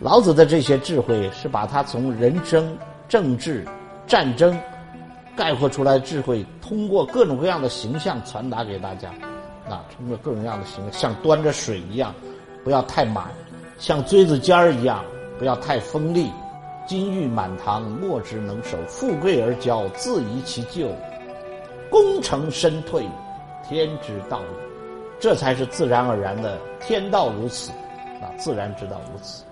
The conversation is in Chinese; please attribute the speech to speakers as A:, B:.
A: 老子的这些智慧是把他从人生、政治、战争概括出来的智慧，通过各种各样的形象传达给大家。啊，通过各种各样的形象，像端着水一样，不要太满；像锥子尖儿一样，不要太锋利。金玉满堂，莫之能守；富贵而骄，自遗其咎。功成身退，天之道也。这才是自然而然的天道如此，啊，自然之道如此。